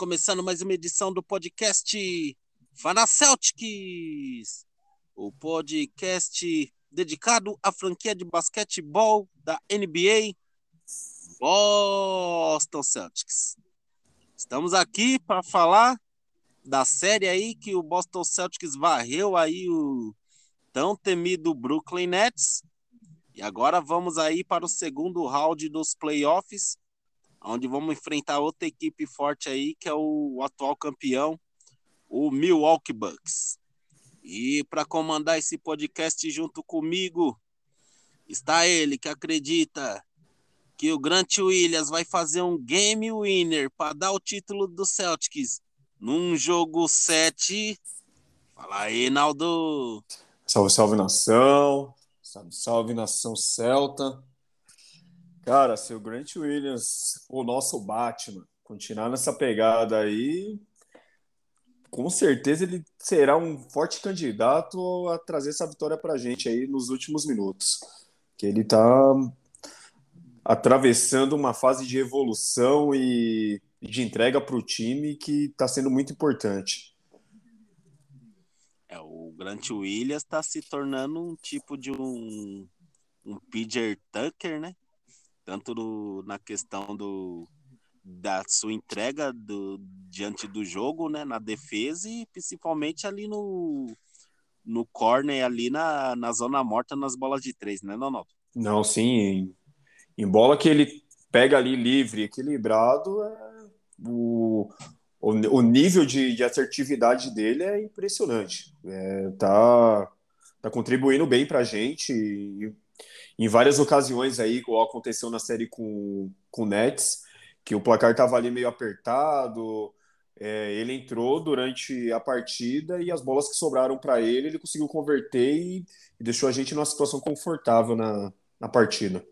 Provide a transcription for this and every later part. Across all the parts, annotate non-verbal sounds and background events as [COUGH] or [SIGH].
começando mais uma edição do podcast Fana Celtics, o podcast dedicado à franquia de basquetebol da NBA Boston Celtics. Estamos aqui para falar da série aí que o Boston Celtics varreu aí o tão temido Brooklyn Nets. E agora vamos aí para o segundo round dos playoffs, onde vamos enfrentar outra equipe forte aí, que é o atual campeão, o Milwaukee Bucks. E para comandar esse podcast junto comigo, está ele que acredita que o Grant Williams vai fazer um game winner para dar o título do Celtics num jogo 7. Fala aí, Naldo. Salve, salve nação. Salve, salve nação celta. Cara, se o Grant Williams, o nosso Batman, continuar nessa pegada aí, com certeza ele será um forte candidato a trazer essa vitória pra gente aí nos últimos minutos. Que ele tá atravessando uma fase de evolução e de entrega para o time que está sendo muito importante. É, o Grant Williams está se tornando um tipo de um, um PJ Tucker, né? Tanto no, na questão do, da sua entrega do, diante do jogo, né? Na defesa e principalmente ali no, no corner, ali na, na zona morta, nas bolas de três, né, não? Não, sim. Em, em bola que ele pega ali livre, equilibrado, é, o, o, o nível de, de, assertividade dele é impressionante. É, tá, tá contribuindo bem para a gente. E, em várias ocasiões aí, igual aconteceu na série com, com o Nets, que o placar estava ali meio apertado. É, ele entrou durante a partida e as bolas que sobraram para ele, ele conseguiu converter e, e, deixou a gente numa situação confortável na, na partida.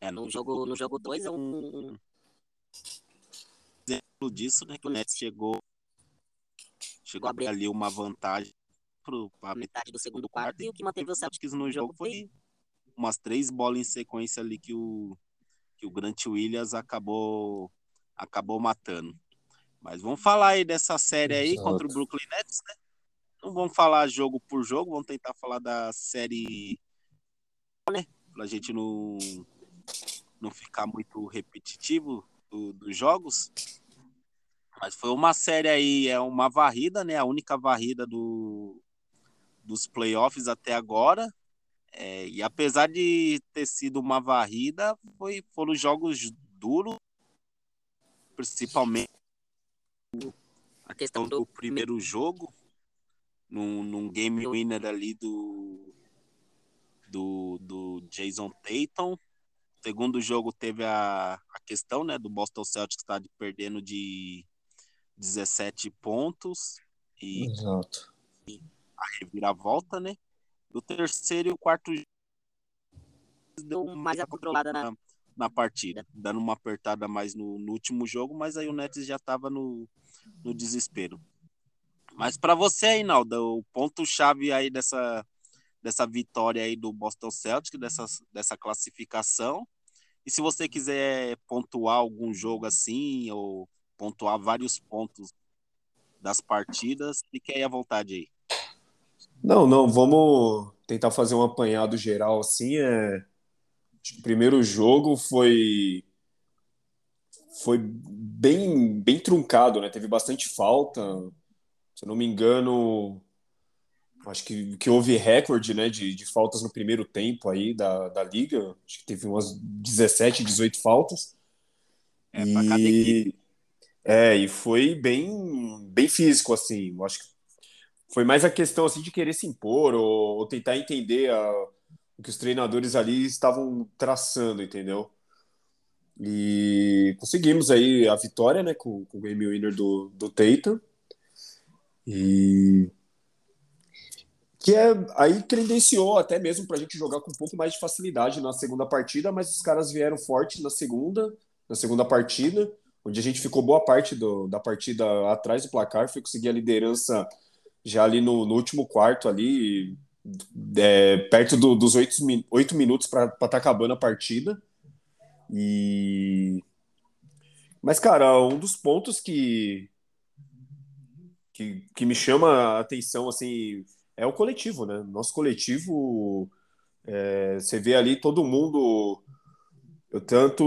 É, no jogo 2 no jogo dois, é um, exemplo disso, né, que o Nets chegou, chegou a abrir ali uma vantagem para metade do segundo quarto e o que manteve o Celtics no jogo foi umas três bolas em sequência ali que o, que o Grant Williams acabou, acabou matando. Mas vamos falar aí dessa série aí Exato. contra o Brooklyn Nets, né? Não vamos falar jogo por jogo, vamos tentar falar da série, né? Pra gente não, não ficar muito repetitivo do, dos jogos. Mas foi uma série aí, é uma varrida, né? A única varrida do, dos playoffs até agora. É, e apesar de ter sido uma varrida, foi, foram jogos duros, principalmente a questão do primeiro jogo, num, num game winner ali do, do, do Jason Tatum. Segundo jogo teve a, a questão né, do Boston Celtics estar tá perdendo de 17 pontos e, Exato. A reviravolta, né? O terceiro e o quarto deu mais a controlada na, na partida, dando uma apertada mais no, no último jogo, mas aí o Nets já estava no, no desespero. Mas para você, Ainaldo, o ponto-chave aí dessa, dessa vitória aí do Boston Celtics, dessa, dessa classificação, e se você quiser pontuar algum jogo assim, ou pontuar vários pontos das partidas. Fique aí à vontade aí. Não, não, vamos tentar fazer um apanhado geral assim. É... O primeiro jogo foi foi bem bem truncado, né? Teve bastante falta. Se eu não me engano, acho que, que houve recorde né, de, de faltas no primeiro tempo aí da, da liga. Acho que teve umas 17, 18 faltas. É, e... cada equipe. É, e foi bem, bem físico, assim. Eu acho que foi mais a questão assim, de querer se impor ou, ou tentar entender a, o que os treinadores ali estavam traçando, entendeu? E conseguimos aí a vitória, né, com, com o game winner do, do Tatum. E que é aí credenciou até mesmo para a gente jogar com um pouco mais de facilidade na segunda partida, mas os caras vieram forte na segunda, na segunda partida onde a gente ficou boa parte do, da partida atrás do placar, foi conseguir a liderança já ali no, no último quarto ali, é, perto do, dos oito, oito minutos para estar tá acabando a partida. E mas, cara, um dos pontos que, que, que me chama a atenção, assim, é o coletivo, né? Nosso coletivo, é, você vê ali todo mundo, tanto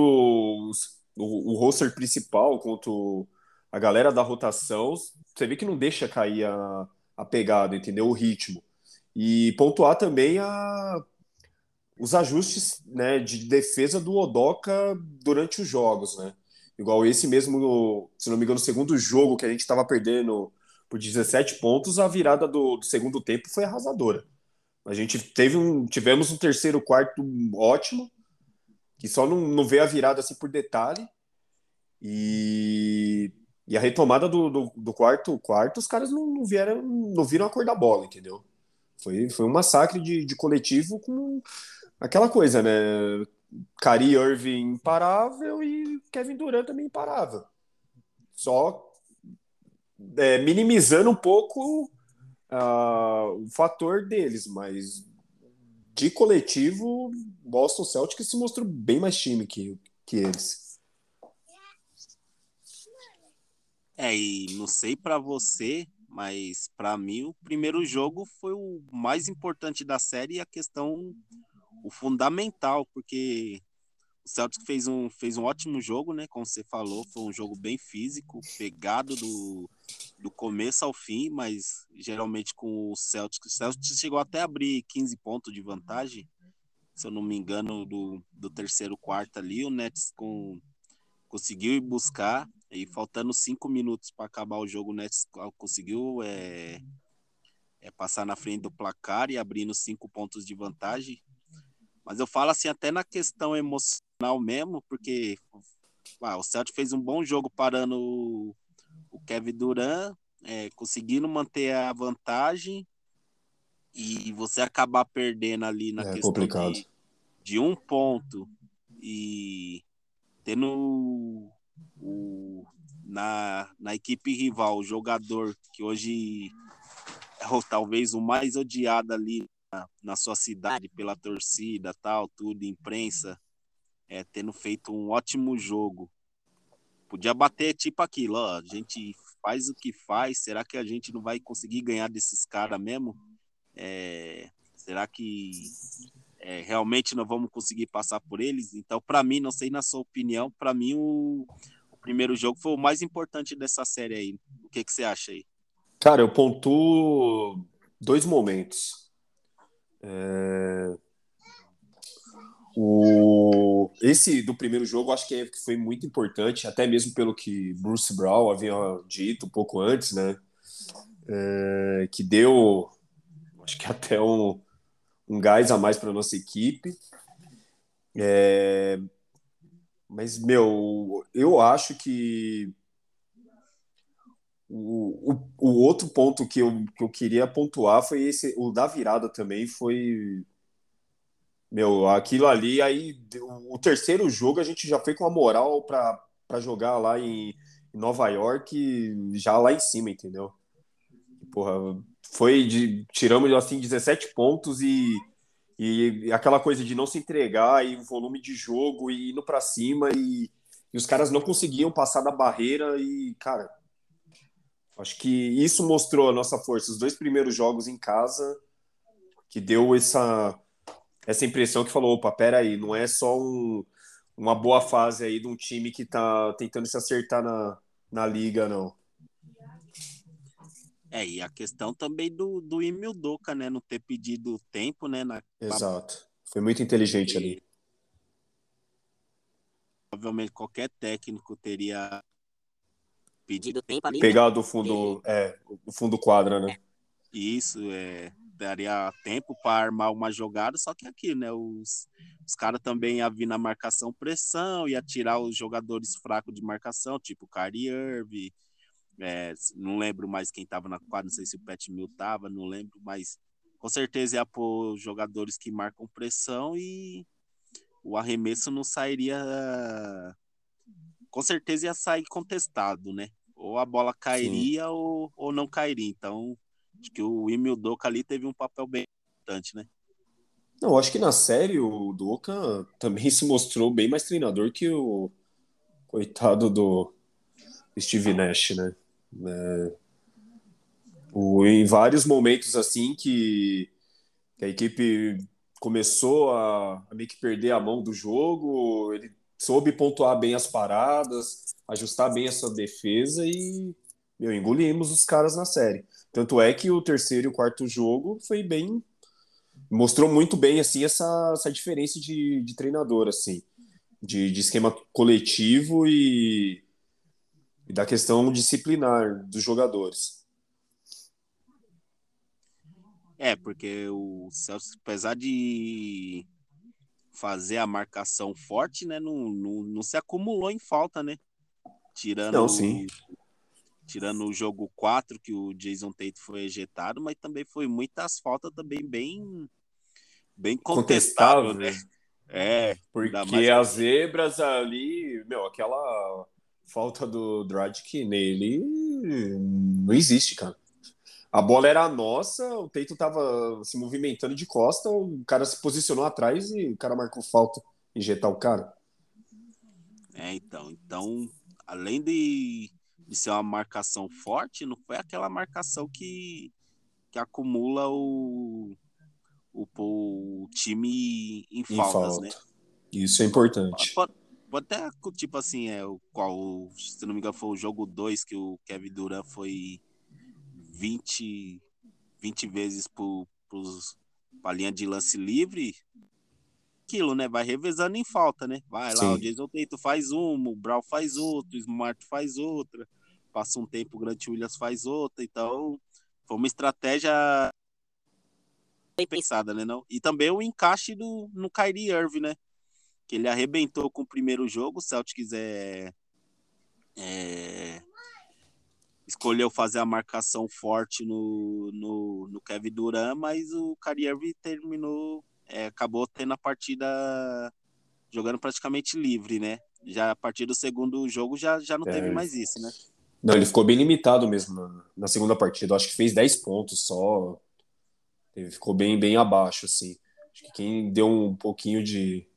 os, o, o roster principal quanto a galera da rotação, você vê que não deixa cair a, a pegada, entendeu? O ritmo. E pontuar também a, os ajustes né, de defesa do Odoka durante os jogos, né? Igual esse mesmo, se não me engano, segundo jogo que a gente estava perdendo por 17 pontos, a virada do, do, segundo tempo foi arrasadora. A gente teve um, tivemos um terceiro quarto ótimo, que só não, não vê a virada assim por detalhe. E, e a retomada do, do, do, quarto quarto, os caras não, não vieram, não viram a cor da bola, entendeu? Foi, foi um massacre de, de coletivo com aquela coisa, né? Kyrie Irving imparável e Kevin Durant também imparável. Só é, minimizando um pouco uh, o fator deles, mas de coletivo, Boston Celtics se mostrou bem mais time que, que eles. É, e não sei para você, mas para mim o primeiro jogo foi o mais importante da série e a questão o fundamental, porque o Celtics fez um, fez um ótimo jogo, né? Como você falou, foi um jogo bem físico, pegado do, do começo ao fim, mas geralmente com o Celtics, o Celtics chegou até a abrir 15 pontos de vantagem, se eu não me engano, do, do terceiro quarto ali, o Nets com, conseguiu ir buscar, e faltando cinco minutos para acabar o jogo, o Nets conseguiu é, é, passar na frente do placar e abrindo cinco pontos de vantagem. Mas eu falo assim até na questão emocional mesmo, porque ah, o Celtic fez um bom jogo parando o, o Kevin Durant, é, conseguindo manter a vantagem e você acabar perdendo ali na é questão de, de, um ponto e tendo o, na, na equipe rival o jogador que hoje é talvez o mais odiado ali na sua cidade pela torcida, tal, tudo, imprensa, é, tendo feito um ótimo jogo. Podia bater tipo aquilo, ó, a gente faz o que faz, será que a gente não vai conseguir ganhar desses caras mesmo? É, será que é, realmente não vamos conseguir passar por eles? Então, para mim, não sei na sua opinião, para mim o, o, primeiro jogo foi o mais importante dessa série aí. O que, que você acha aí? Cara, eu pontuo dois momentos. É... O... Esse do primeiro jogo acho que, é, que foi muito importante, até mesmo pelo que Bruce Brown havia dito um pouco antes, né? É... Que deu, acho que até um, um gás a mais para nossa equipe. É... Mas, meu, eu acho que o, o, o, outro ponto que eu, que eu queria pontuar foi esse, o da virada também foi. Meu, aquilo ali, aí o, terceiro jogo a gente já foi com a moral para jogar lá em, em, Nova York, já lá em cima, entendeu? Porra, foi de. Tiramos assim 17 pontos e, e aquela coisa de não se entregar e o volume de jogo e indo para cima e, e os caras não conseguiam passar da barreira e, cara, Acho que isso mostrou a nossa força. Os dois primeiros jogos em casa, que deu essa, essa impressão que falou: opa, peraí, não é só um, uma boa fase aí de um time que está tentando se acertar na, na liga, não. É, e a questão também do, do Emil Doca, né? Não ter pedido tempo, né? Na... Exato. Foi muito inteligente e... ali. Provavelmente qualquer técnico teria pedido tempo ali. Pegar né? do fundo, é, do fundo quadra, né? Isso, é, daria tempo para armar uma jogada, só que aqui, né? Os, os caras também iam vir na marcação pressão, ia tirar os jogadores fracos de marcação, tipo Kyrie Irving, é, não lembro mais quem tava na quadra, não sei se o Pat Mill tava, não lembro, mas com certeza ia pôr jogadores que marcam pressão e o arremesso não sairia. Com certeza ia sair contestado, né? ou a bola cairia ou, ou não cairia. Então, acho que o Emil Doca ali teve um papel bem importante, né? Não, acho que na série o Doca também [LAUGHS] se mostrou bem mais treinador que o coitado do Steve Nash, né? É, o, em vários momentos assim que, que a equipe começou a, a meio que perder a mão do jogo, ele soube pontuar bem as paradas, ajustar bem a sua defesa e meu, engolimos os caras na série. Tanto é que o terceiro e o quarto jogo foi bem mostrou muito bem assim essa, essa diferença de, de treinador assim de, de esquema coletivo e, e, da questão disciplinar dos jogadores é porque o Celso apesar de fazer a marcação forte né não, não, não se acumulou em falta né tirando não, sim. tirando o jogo 4 que o Jason Tate foi ejetado mas também foi muitas faltas também bem bem contestável, né? É, porque as zebras ali, meu, aquela falta do Dragic nele não existe, cara. A bola era nossa, o Teito tava se movimentando de costa, o cara se posicionou atrás e o cara marcou falta, injetar o cara. É, então, então, além de, de ser uma marcação forte, não foi aquela marcação que, que acumula o, o, o time em, em faltas, falta. né? Isso é importante. Pode, pode, até, tipo assim, é, o qual, se não me engano, foi o jogo 2 que o Kevin Durant foi 20, 20 vezes para a linha de lance livre. Aquilo, né? Vai revezando em falta, né? Vai lá, Sim. o Jason Tatum faz uma, o Brown faz outro, o Smart faz outra. Passa um tempo, o Grant Williams faz outra. Então, foi uma estratégia bem pensada, né? Não? E também o encaixe do, no Kyrie Irving, né? Que ele arrebentou com o primeiro jogo, o Celtics é, é, escolheu fazer a marcação forte no, no, no Kevin Durant, mas o Kyrie terminou, é, acabou tendo a partida jogando praticamente livre, né? Já a partir do segundo jogo já, já não é. teve mais isso, né? Não, ele ficou bem limitado mesmo na, na segunda partida. Eu acho que fez 10 pontos só. Ele ficou bem, bem abaixo, assim. Acho que quem deu um pouquinho de,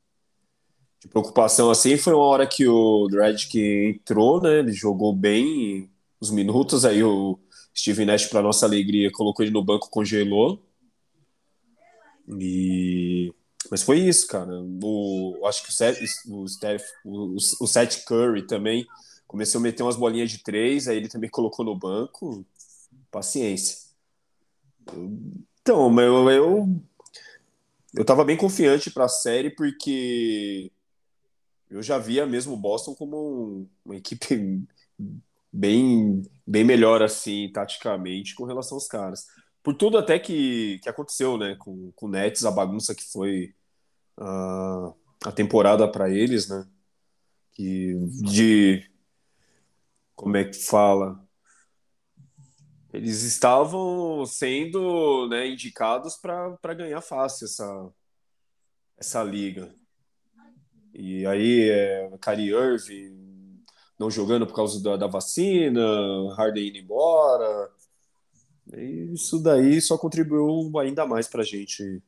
de preocupação, assim, foi uma hora que o Dredd entrou, né? Ele jogou bem os minutos, aí o Steve Nash, para nossa alegria, colocou ele no banco, congelou. E... Mas foi isso, cara. O, acho que o Seth, o, Steph, o, o Seth Curry também começou a meter umas bolinhas de três, aí ele também colocou no banco. Paciência. Então, eu, eu, eu tava bem confiante para a série porque eu já via mesmo o Boston como uma equipe [LAUGHS] bem, bem melhor assim, taticamente, com relação aos caras. Por tudo até que, que aconteceu, né, com, com o Nets, a bagunça que foi uh, a temporada para eles, né, que de como é que fala eles estavam sendo né, indicados para ganhar fácil essa, essa liga. E aí, é, Kyrie Irving não jogando por causa da, da vacina, Harden indo embora. isso daí só contribuiu ainda mais para a gente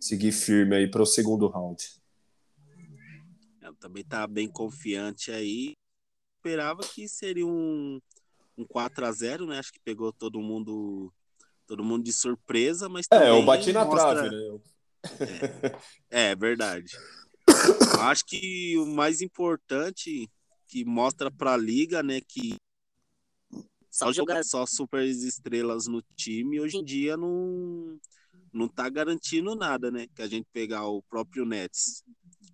seguir firme aí para o segundo round. Eu também estava bem confiante aí. Esperava que seria um, um 4 a 0 né? Acho que pegou todo mundo todo mundo de surpresa, mas É, eu bati na mostra... trave, né? É, é verdade. [LAUGHS] Acho que o mais importante que mostra para a liga, né, que só jogar só super estrelas no time hoje em dia não não tá garantindo nada, né? Que a gente pegar o próprio Nets,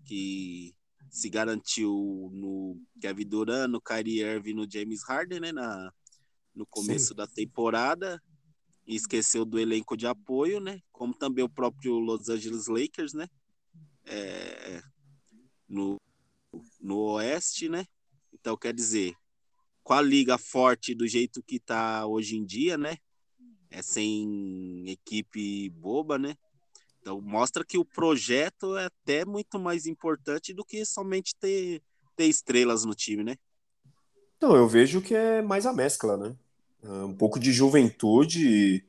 que se garantiu no Kevin Durant, no Kyrie Irving, no James Harden, né, na, no começo Sim. da temporada, e esqueceu do elenco de apoio, né, como também o próprio Los Angeles Lakers, né, é, no, no Oeste, né, então quer dizer, com a liga forte do jeito que tá hoje em dia, né, é sem equipe boba, né, então mostra que o projeto é até muito mais importante do que somente ter, ter estrelas no time, né? Não, eu vejo que é mais a mescla, né? É um pouco de juventude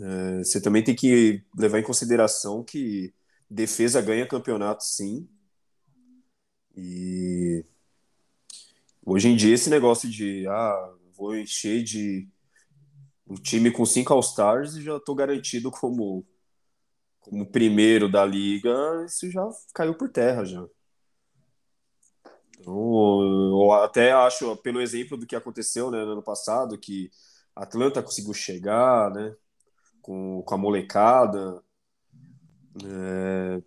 É, você também tem que levar em consideração que defesa ganha campeonato, sim. E hoje em dia esse negócio de ah, vou encher de um time com cinco All-Stars e já estou garantido como como primeiro da liga, isso já caiu por terra já. Então, eu até acho, pelo exemplo do que aconteceu né, no ano passado, que Atlanta conseguiu chegar, né, com, com a molecada. É,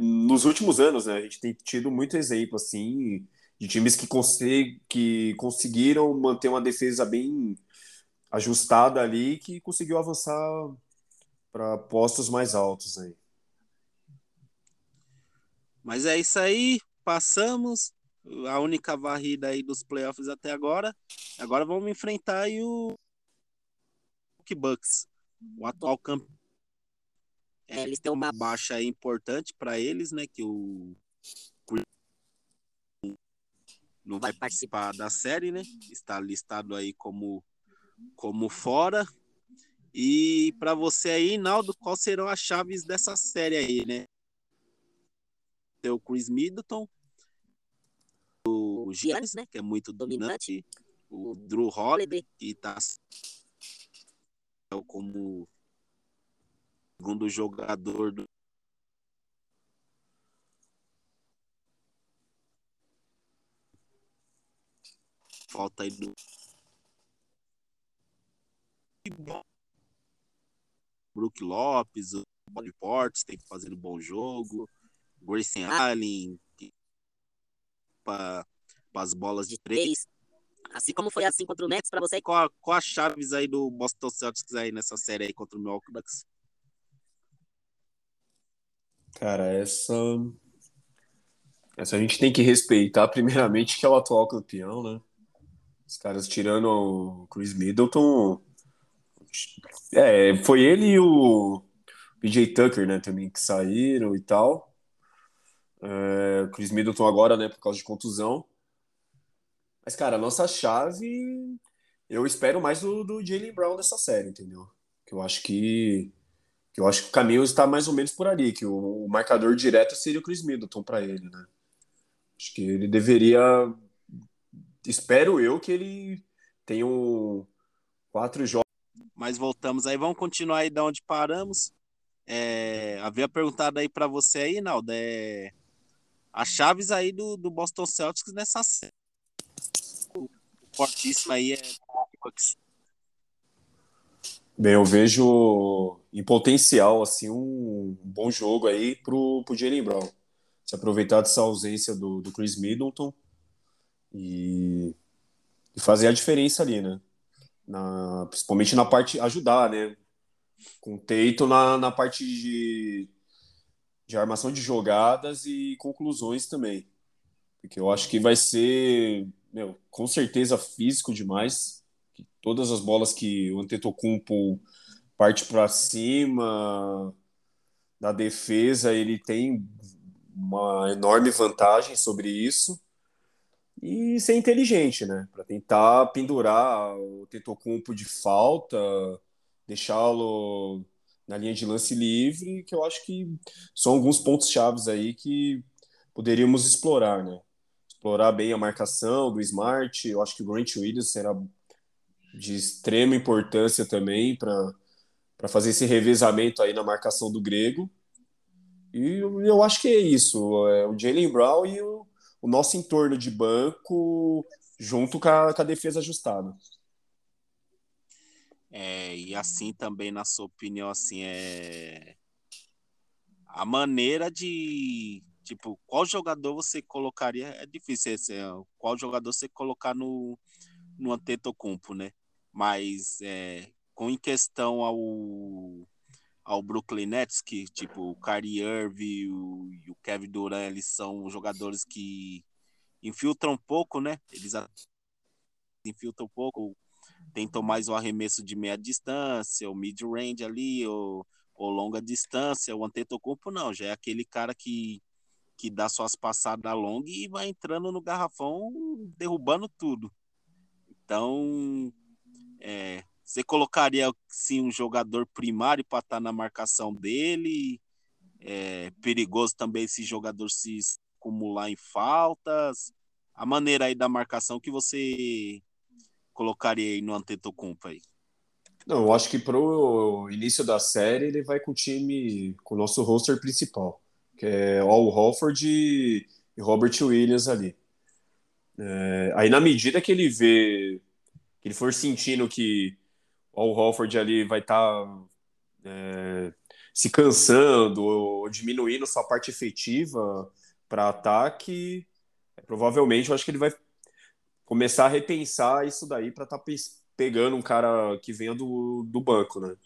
nos últimos anos, né, a gente tem tido muito exemplo assim de times que, que conseguiram manter uma defesa bem ajustada ali, que conseguiu avançar para postos mais altos aí. Mas é isso aí, passamos a única varrida aí dos playoffs até agora. Agora vamos enfrentar aí o Bucks, o atual campeão. É, eles têm uma baixa importante para eles, né? Que o não vai participar da série, né? Está listado aí como como fora. E para você aí, Naldo, quais serão as chaves dessa série aí, né? Tem o Chris Middleton, o Giannis, né, que é muito dominante, o Drew Holiday, que está como segundo jogador do falta aí do Brook Lopes, o Body Portes tem que fazer um bom jogo, Grayson Allen para as bolas de três. Assim como foi assim contra o Nets para você. Qual, qual as chaves aí do Boston Celtics aí nessa série aí contra o Milwaukee Bucks? Cara, essa essa a gente tem que respeitar primeiramente que é o atual campeão, né? Os caras tirando o Chris Middleton, é, foi ele e o PJ Tucker, né, também que saíram e tal. É, Chris Middleton agora, né, por causa de contusão. Mas, cara, a nossa chave, eu espero mais do, do Jalen Brown dessa série, entendeu? Que eu acho que, que eu acho que o caminho está mais ou menos por ali, que o, o marcador direto seria o Chris Middleton para ele, né? Acho que ele deveria, espero eu que ele tenha um, quatro jogos. Mas voltamos aí, vamos continuar aí de onde paramos. É, havia perguntado aí para você aí, Naldo, é, as chaves aí do, do Boston Celtics nessa série fortíssima aí é. Bem, eu vejo em potencial assim um bom jogo aí pro, pro Jalen Brown. Se aproveitar dessa ausência do, do Chris Middleton e, e fazer a diferença ali, né? Na, principalmente na parte ajudar, né? Com o Teito na, na parte de, de armação de jogadas e conclusões também. Porque eu acho que vai ser meu, com certeza físico demais. Todas as bolas que o Antetokounmpo parte para cima da defesa, ele tem uma enorme vantagem sobre isso. E ser inteligente, né? Para tentar pendurar o Tetocumpo de falta, deixá-lo na linha de lance livre, que eu acho que são alguns pontos chaves aí que poderíamos explorar, né? explorar bem a marcação do Smart. Eu acho que o Grant Williams será de extrema importância também para fazer esse revezamento aí na marcação do Grego. E eu acho que é isso. É o Jalen Brown e o, o nosso entorno de banco junto com a, com a defesa ajustada. É, e assim também, na sua opinião, assim, é a maneira de Tipo, qual jogador você colocaria? É difícil esse, é, qual jogador você colocar no, no Antetokounmpo, né? Mas é, com em questão ao, ao Brooklyn Nets, que tipo, o Kyrie Irving o, e o Kevin Durant, eles são jogadores que infiltram um pouco, né? Eles infiltram um pouco, tentam mais o arremesso de meia distância, o mid-range ali, ou, ou longa distância. O Antetokounmpo não, já é aquele cara que que dá suas passadas longas e vai entrando no garrafão, derrubando tudo. Então, é, Você colocaria sim um jogador primário para estar tá na marcação dele? É perigoso também esse jogador se acumular em faltas. A maneira aí da marcação que você colocaria aí no Antetokounmpo aí? Não, eu acho que pro início da série ele vai com o time, com o nosso roster principal, que é Al Holford e Robert Williams ali. É, aí na medida que ele vê, que ele for sentindo que o Holford ali vai estar tá, é, se cansando ou diminuindo sua parte efetiva para ataque, é, provavelmente eu acho que ele vai começar a repensar isso daí para estar tá pegando um cara que venha do, do banco, né?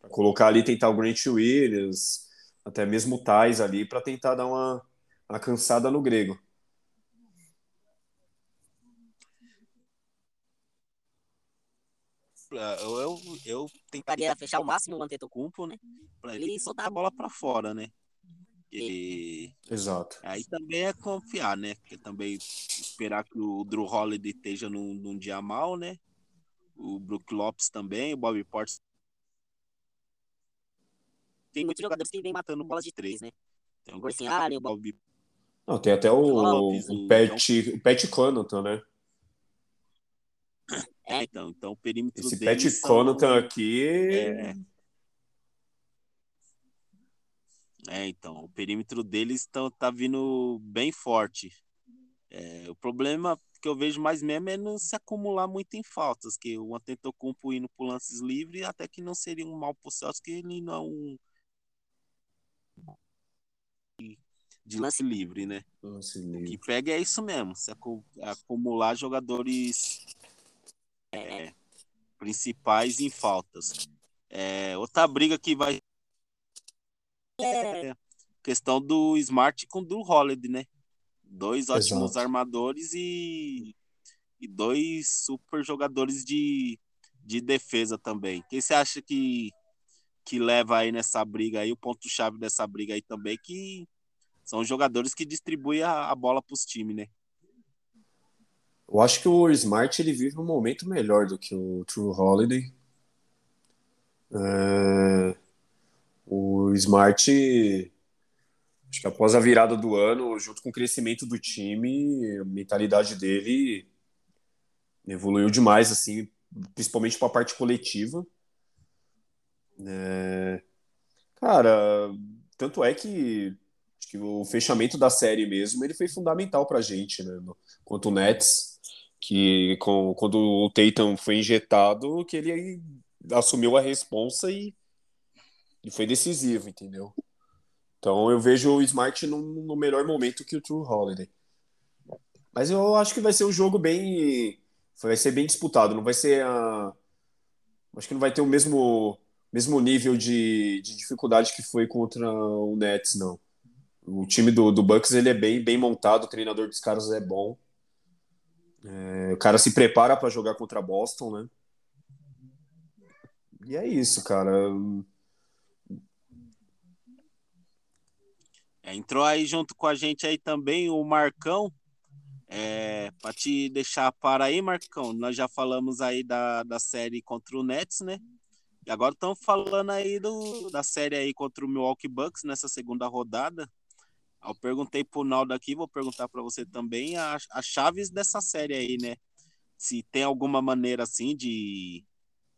Pra colocar ali, tentar o Grant Williams, até mesmo o Tais ali, para tentar dar uma, uma cansada no grego. Eu, eu, eu tentaria fechar o máximo o Antetokounmpo, né? Para ele soltar a bola para fora, né? E... Exato. Aí também é confiar, né? Porque também esperar que o Drew Holiday esteja num, num dia mal, né? o Brook Lopes também, o Bobby Portis. Tem muitos jogadores que vem matando bolas de três, né? Tem o Gorciário, o Bobby. Não, tem até o, Lopes, o, o, Pat, o Pat Connaughton, né? É, então, então o perímetro Esse Pat Connaughton aqui... É... é, então, o perímetro deles tá, tá vindo bem forte. É, o problema que eu vejo mais mesmo é não se acumular muito em faltas, que o Antetokounmpo indo por lances livres, até que não seria um mal pro Celso, que ele não é um de lance livre, né? Lance livre. O que pega é isso mesmo, se acumular jogadores é, principais em faltas. É, outra briga que vai é questão do Smart com do Holiday, né? Dois ótimos Exato. armadores e, e dois super jogadores de, de defesa também. Quem você acha que, que leva aí nessa briga aí, o ponto-chave dessa briga aí também, que são jogadores que distribuem a, a bola para os times, né? Eu acho que o Smart ele vive um momento melhor do que o True Holiday. É... O Smart Acho que após a virada do ano, junto com o crescimento do time, a mentalidade dele evoluiu demais, assim, principalmente para a parte coletiva. É... Cara, tanto é que, que o fechamento da série mesmo ele foi fundamental para a gente, né? Quanto o Nets, que com, quando o Tatum foi injetado, que ele assumiu a responsa e, e foi decisivo, entendeu? Então eu vejo o Smart no, no melhor momento que o True Holiday. Mas eu acho que vai ser um jogo bem. Vai ser bem disputado. Não vai ser a. Acho que não vai ter o mesmo, mesmo nível de, de dificuldade que foi contra o Nets, não. O time do, do Bucks ele é bem, bem montado, o treinador dos caras é bom. É, o cara se prepara para jogar contra Boston, né? E é isso, cara. É, entrou aí junto com a gente aí também o Marcão. É, para te deixar para aí, Marcão, nós já falamos aí da, da série contra o Nets, né? E agora estamos falando aí do, da série aí contra o Milwaukee Bucks nessa segunda rodada. Eu perguntei pro Naldo aqui, vou perguntar para você também as chaves dessa série aí, né? Se tem alguma maneira assim de,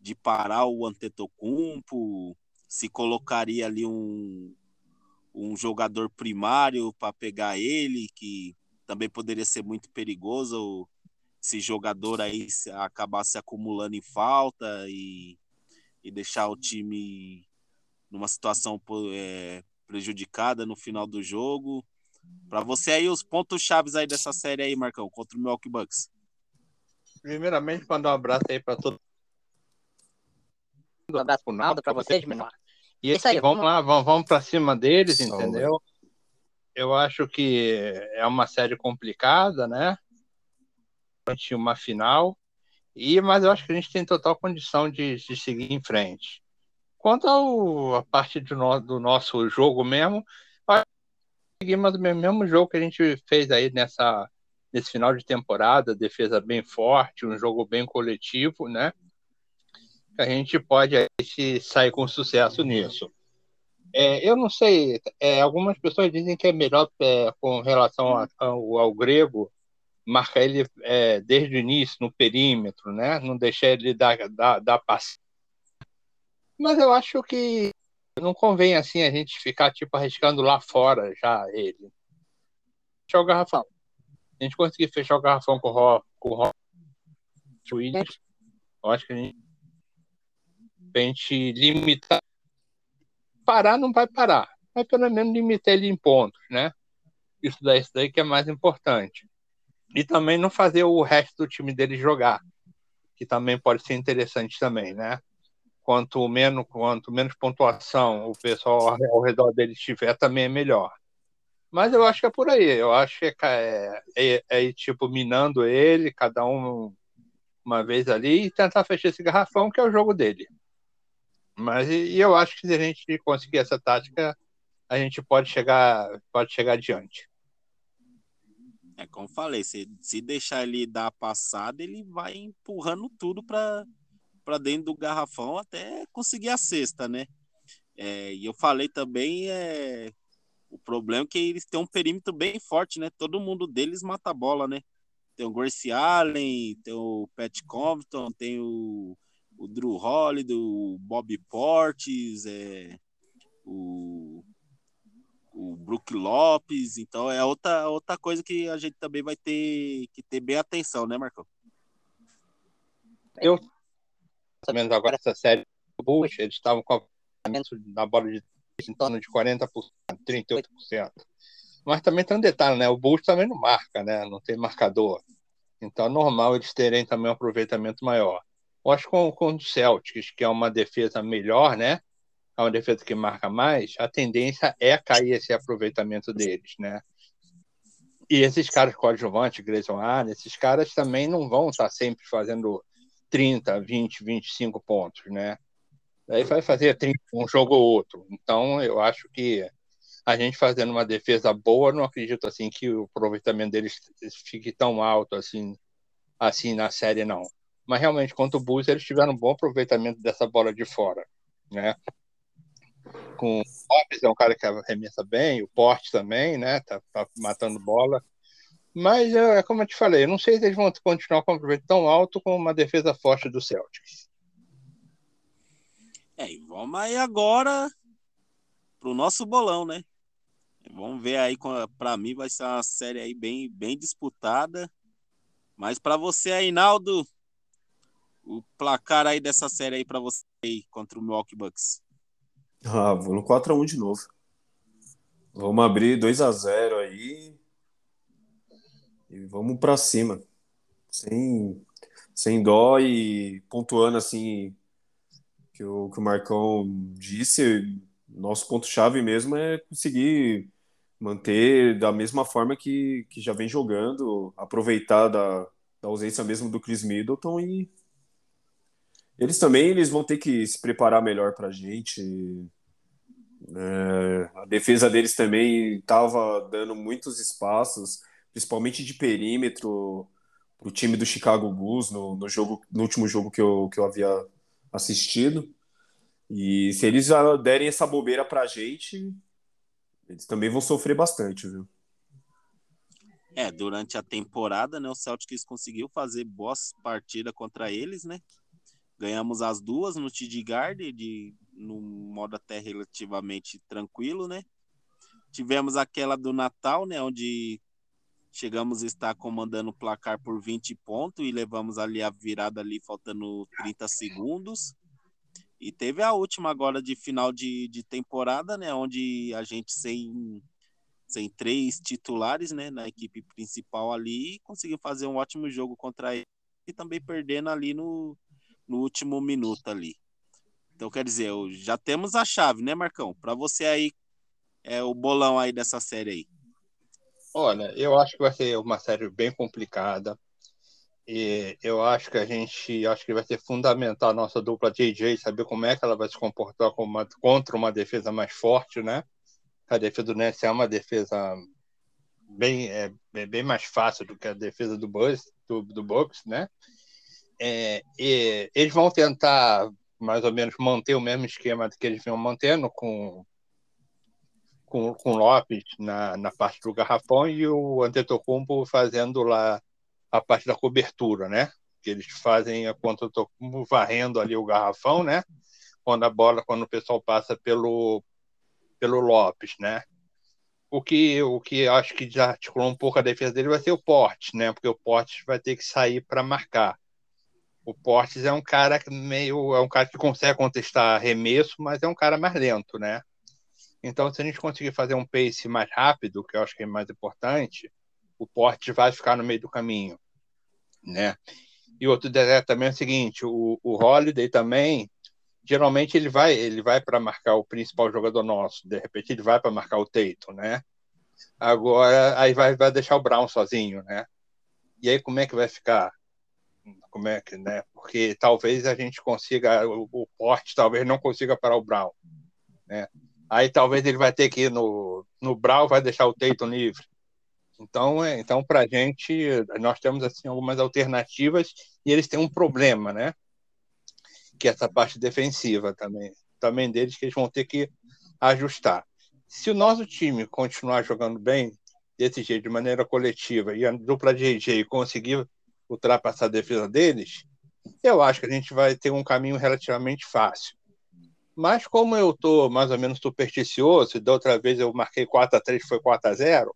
de parar o Antetokounmpo, se colocaria ali um, um jogador primário para pegar ele, que também poderia ser muito perigoso esse jogador aí acabar se acumulando em falta e, e deixar o time numa situação é, prejudicada no final do jogo. Para você aí, os pontos chaves aí dessa série aí, Marcão, contra o Milwaukee Bucks. Primeiramente, mandar um abraço aí para todo um abraço pro Naldo, para vocês, menor. E é isso aí, vamos lá, vamos, vamos para cima deles, Salve. entendeu? Eu acho que é uma série complicada, né? Uma final. E, mas eu acho que a gente tem total condição de, de seguir em frente. Quanto ao, a parte do, no, do nosso jogo mesmo, seguimos o mesmo jogo que a gente fez aí nessa, nesse final de temporada, defesa bem forte, um jogo bem coletivo, né? a gente pode sair com sucesso nisso. É, eu não sei, é, algumas pessoas dizem que é melhor é, com relação a, ao, ao, grego marcar ele é, desde o início no perímetro, né? Não deixar ele dar, dar, dar passe. Mas eu acho que não convém assim a gente ficar tipo arriscando lá fora já ele. Fechar o garrafão. A gente conseguir fechar o garrafão com o Ro, com o Williams, eu acho que a gente, a gente limitar parar não vai parar, mas pelo menos limitar ele em pontos, né? Isso daí, isso daí que é mais importante. E também não fazer o resto do time dele jogar, que também pode ser interessante também, né? Quanto menos, quanto menos pontuação o pessoal ao redor dele tiver, também é melhor. Mas eu acho que é por aí. Eu acho que é, é, é, é tipo minando ele, cada um uma vez ali, e tentar fechar esse garrafão, que é o jogo dele. Mas e, eu acho que se a gente conseguir essa tática, a gente pode chegar, pode chegar adiante. É como falei, se, se deixar ele dar a passada, ele vai empurrando tudo para para dentro do garrafão até conseguir a cesta, né? É, e eu falei também é o problema é que eles têm um perímetro bem forte, né? Todo mundo deles mata a bola, né? Tem o Gracie Allen, tem o Pat Compton, tem o o Drew Holiday, o Bob Portes, é, o, o Brook Lopes, então é outra, outra coisa que a gente também vai ter que ter bem atenção, né, Marcão? Eu sabendo agora essa série do Bush, eles estavam com na bola de em torno de 40%, 38%. Mas também tem um detalhe, né? O Bulls também não marca, né? Não tem marcador. Então é normal eles terem também um aproveitamento maior. Eu acho que com, com o Celtics, que é uma defesa melhor, né? É uma defesa que marca mais, a tendência é cair esse aproveitamento deles, né? E esses caras coadjuvantes, Grayson Allen, esses caras também não vão estar sempre fazendo 30, 20, 25 pontos, né? Aí vai fazer 30, um jogo ou outro. Então, eu acho que a gente fazendo uma defesa boa, não acredito assim que o aproveitamento deles fique tão alto assim, assim na série, não mas realmente contra o Bulls eles tiveram um bom aproveitamento dessa bola de fora, né? Com o Lopes é um cara que arremessa bem, o Porte também, né? Tá, tá matando bola. Mas, é, como eu te falei, eu não sei se eles vão continuar com um aproveitamento tão alto com uma defesa forte do Celtics. É, e vamos aí agora pro nosso bolão, né? Vamos ver aí, para mim vai ser uma série aí bem, bem disputada. Mas para você aí, Naldo, o placar aí dessa série aí para você aí contra o Milwaukee Bucks? Ah, vou no 4 x 1 de novo. Vamos abrir 2 x 0 aí. E vamos para cima. Sem sem dó e pontuando assim que o que o Marcão disse, nosso ponto chave mesmo é conseguir manter da mesma forma que, que já vem jogando, aproveitar da, da ausência mesmo do Chris Middleton e eles também eles vão ter que se preparar melhor para a gente. É, a defesa deles também estava dando muitos espaços, principalmente de perímetro, o time do Chicago Bulls no, no, jogo, no último jogo que eu, que eu havia assistido. E se eles derem essa bobeira para a gente, eles também vão sofrer bastante, viu? É, durante a temporada, né, o Celtics conseguiu fazer boas partidas contra eles, né? Ganhamos as duas no TD Garden, de, no modo até relativamente tranquilo, né? Tivemos aquela do Natal, né? Onde chegamos a estar comandando o placar por 20 pontos e levamos ali a virada ali faltando 30 segundos. E teve a última agora de final de, de temporada, né? Onde a gente sem, sem três titulares, né? Na equipe principal ali, conseguiu fazer um ótimo jogo contra ele e também perdendo ali no, no último minuto ali. Então, quer dizer, já temos a chave, né, Marcão? Para você aí, é o bolão aí dessa série aí. Olha, eu acho que vai ser uma série bem complicada. E eu acho que a gente acho que vai ser fundamental a nossa dupla JJ saber como é que ela vai se comportar uma, contra uma defesa mais forte, né? A defesa do Nets é uma defesa bem, é, bem mais fácil do que a defesa do Bucks, do, do Bucks, né? é, eles vão tentar mais ou menos manter o mesmo esquema que eles vinham mantendo com com, com Lopes na, na parte do garrafão e o Antetokounmpo fazendo lá a parte da cobertura, né? Que eles fazem a conta do varrendo ali o garrafão, né? Quando a bola, quando o pessoal passa pelo pelo Lopes, né? O que o que acho que já articulou um pouco a defesa dele vai ser o Portes, né? Porque o Portes vai ter que sair para marcar. O Portes é um cara meio é um cara que consegue contestar arremesso, mas é um cara mais lento, né? Então, se a gente conseguir fazer um pace mais rápido, que eu acho que é mais importante, o porte vai ficar no meio do caminho, né? E outro detalhe também é o seguinte, o, o Holiday também, geralmente ele vai ele vai para marcar o principal jogador nosso, de repente ele vai para marcar o Teito, né? Agora aí vai, vai deixar o Brown sozinho, né? E aí como é que vai ficar? Como é que, né? Porque talvez a gente consiga o, o porte talvez não consiga parar o Brown, né? Aí talvez ele vai ter que ir no, no Brau, vai deixar o Tatum livre. Então, é, então para a gente, nós temos assim algumas alternativas e eles têm um problema, né? Que é essa parte defensiva também, também deles que eles vão ter que ajustar. Se o nosso time continuar jogando bem desse jeito, de maneira coletiva, e a dupla RJ conseguir ultrapassar a defesa deles, eu acho que a gente vai ter um caminho relativamente fácil. Mas como eu estou mais ou menos supersticioso, e da outra vez eu marquei 4 a 3 foi 4 a 0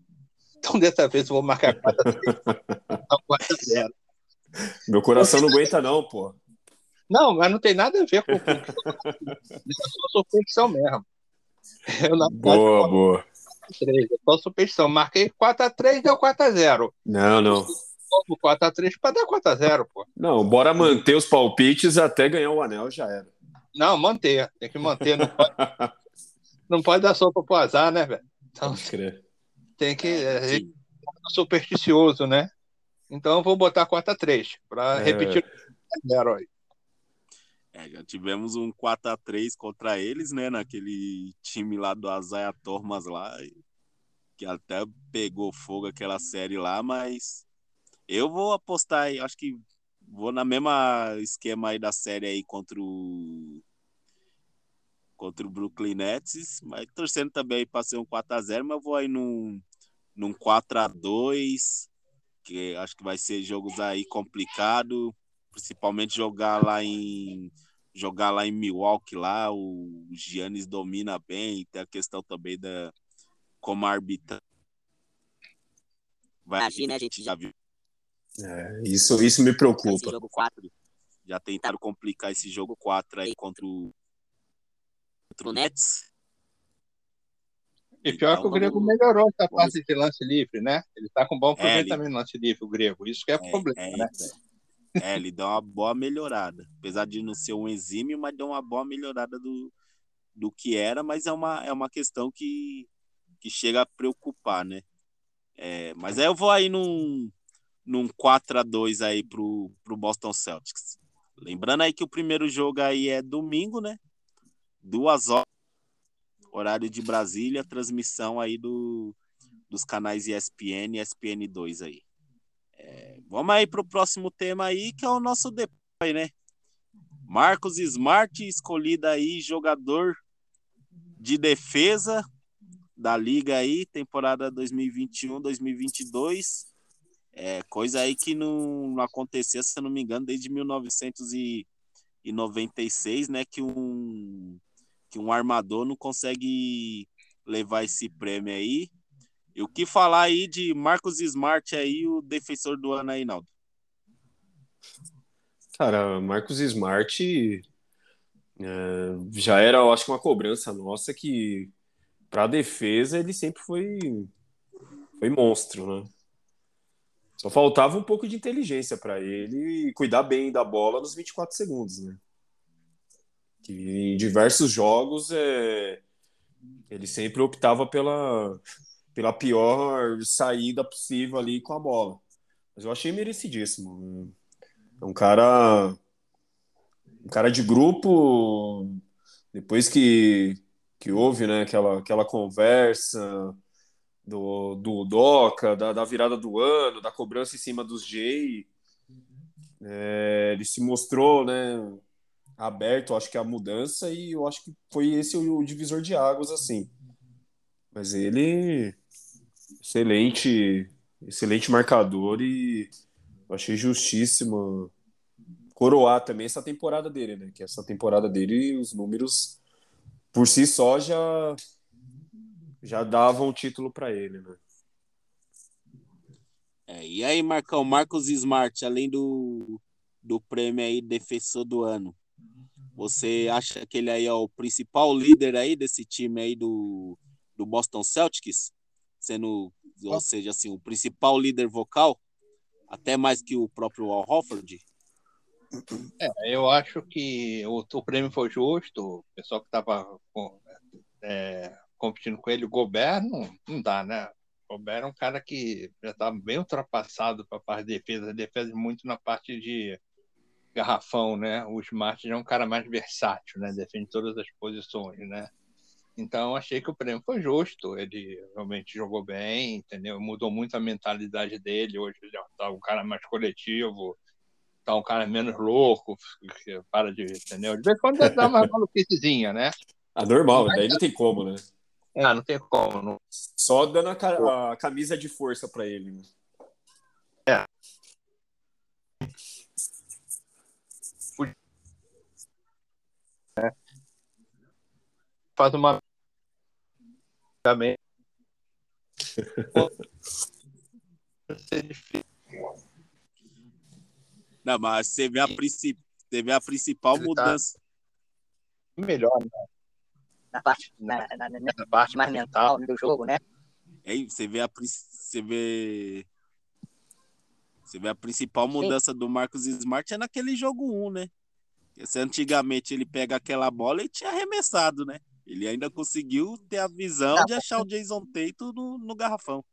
então dessa vez eu vou marcar 4 a 3 4 a 0 Meu coração não aguenta não, pô. Não, mas não tem nada a ver com, com é só superstição mesmo. Eu, na boa, verdade, boa. 3, é só superstição. Marquei 4x3, deu 4x0. Não, não. 4x3 para dar 4x0, pô. Não, bora manter os palpites até ganhar o anel, já era. Não, manter. Tem que manter. Não pode, [LAUGHS] não pode dar sopa pro azar, né, velho? Então, tem que. É, é supersticioso, né? Então eu vou botar 4x3 para é... repetir o herói. É, já tivemos um 4x3 contra eles, né? Naquele time lá do Azaia Tormas lá, que até pegou fogo aquela série lá, mas eu vou apostar aí, acho que Vou na mesma esquema aí da série aí contra o contra o Brooklyn Nets, mas torcendo também para ser um 4 x 0, mas vou aí num num 4 x 2, que acho que vai ser jogos aí complicado, principalmente jogar lá em jogar lá em Milwaukee lá, o Giannis domina bem, tem a questão também da como arbitra vai Imagina, a gente. já viu é, isso, isso me preocupa. Esse jogo 4, já tentaram complicar esse jogo 4 aí contra o, contra o Nets. E pior então, que o Grego vamos... melhorou essa parte de lance livre, né? Ele tá com bom aproveitamento é, ele... no lance livre, o Grego. Isso que é, é problema, é, né? É, ele deu uma boa melhorada. Apesar de não ser um exímio, mas deu uma boa melhorada do, do que era, mas é uma, é uma questão que, que chega a preocupar, né? É, mas aí eu vou aí num, num 4 a 2 aí pro, pro Boston Celtics. Lembrando aí que o primeiro jogo aí é domingo, né? Duas horas, horário de Brasília, transmissão aí do, dos canais ESPN e ESPN2 aí. É, vamos aí pro próximo tema aí, que é o nosso depois, né? Marcos Smart, escolhido aí jogador de defesa da liga aí, temporada 2021-2022. É, coisa aí que não, não acontecia, se eu não me engano, desde 1996, né? Que um, que um armador não consegue levar esse prêmio aí. E o que falar aí de Marcos Smart aí, o defensor do ano aí, Naldo? Cara, Marcos Smart é, já era, eu acho uma cobrança nossa que para defesa ele sempre foi foi monstro, né? Só faltava um pouco de inteligência para ele cuidar bem da bola nos 24 segundos, né? Que em diversos jogos é... ele sempre optava pela, pela pior saída possível ali com a bola. Mas eu achei merecidíssimo. É um cara um cara de grupo depois que, que houve né, aquela, aquela conversa do, do Doca, da, da, virada do ano, da cobrança em cima dos Jay. É, ele se mostrou, né, aberto, acho que a mudança e eu acho que foi esse o, o divisor de águas assim. Mas ele excelente, excelente marcador e eu achei justíssimo coroar também essa temporada dele, né? Que essa temporada dele, os números por si só já já davam o título para ele, né? É, e aí, Marcão, Marcos Smart, além do, do prêmio aí defensor do ano, você acha que ele aí é o principal líder aí desse time aí do, do Boston Celtics? Sendo, ou seja, assim, o principal líder vocal? Até mais que o próprio Al Hofford? É, eu acho que o, o prêmio foi justo. O pessoal que estava é, competindo com ele, o Gobert, não, não dá, né? O Gobert é um cara que já está bem ultrapassado para a parte de defesa. Defesa muito na parte de garrafão, né? O Smart é um cara mais versátil, né? Defende todas as posições, né? Então, achei que o prêmio foi justo. Ele realmente jogou bem, entendeu? Mudou muito a mentalidade dele. Hoje ele está um cara mais coletivo, tá um cara menos louco, para de, entendeu? De vez em quando dá uma [LAUGHS] maluquicezinha, né? Ah, normal, daí não tem como, né? Ah, não tem como. Não... Só dando a, a camisa de força para ele. Né? É. é. Faz uma. Também. Não, mas você vê a, princip... você vê a principal Ele mudança. Tá melhor, né? Na parte, na, na, na, parte mais mental do jogo, né? Aí você vê a você vê você vê a principal mudança Sim. do Marcos Smart é naquele jogo 1, né? Esse, antigamente ele pega aquela bola e tinha arremessado, né? Ele ainda conseguiu ter a visão Não, de achar o Jason Tatum no, no garrafão.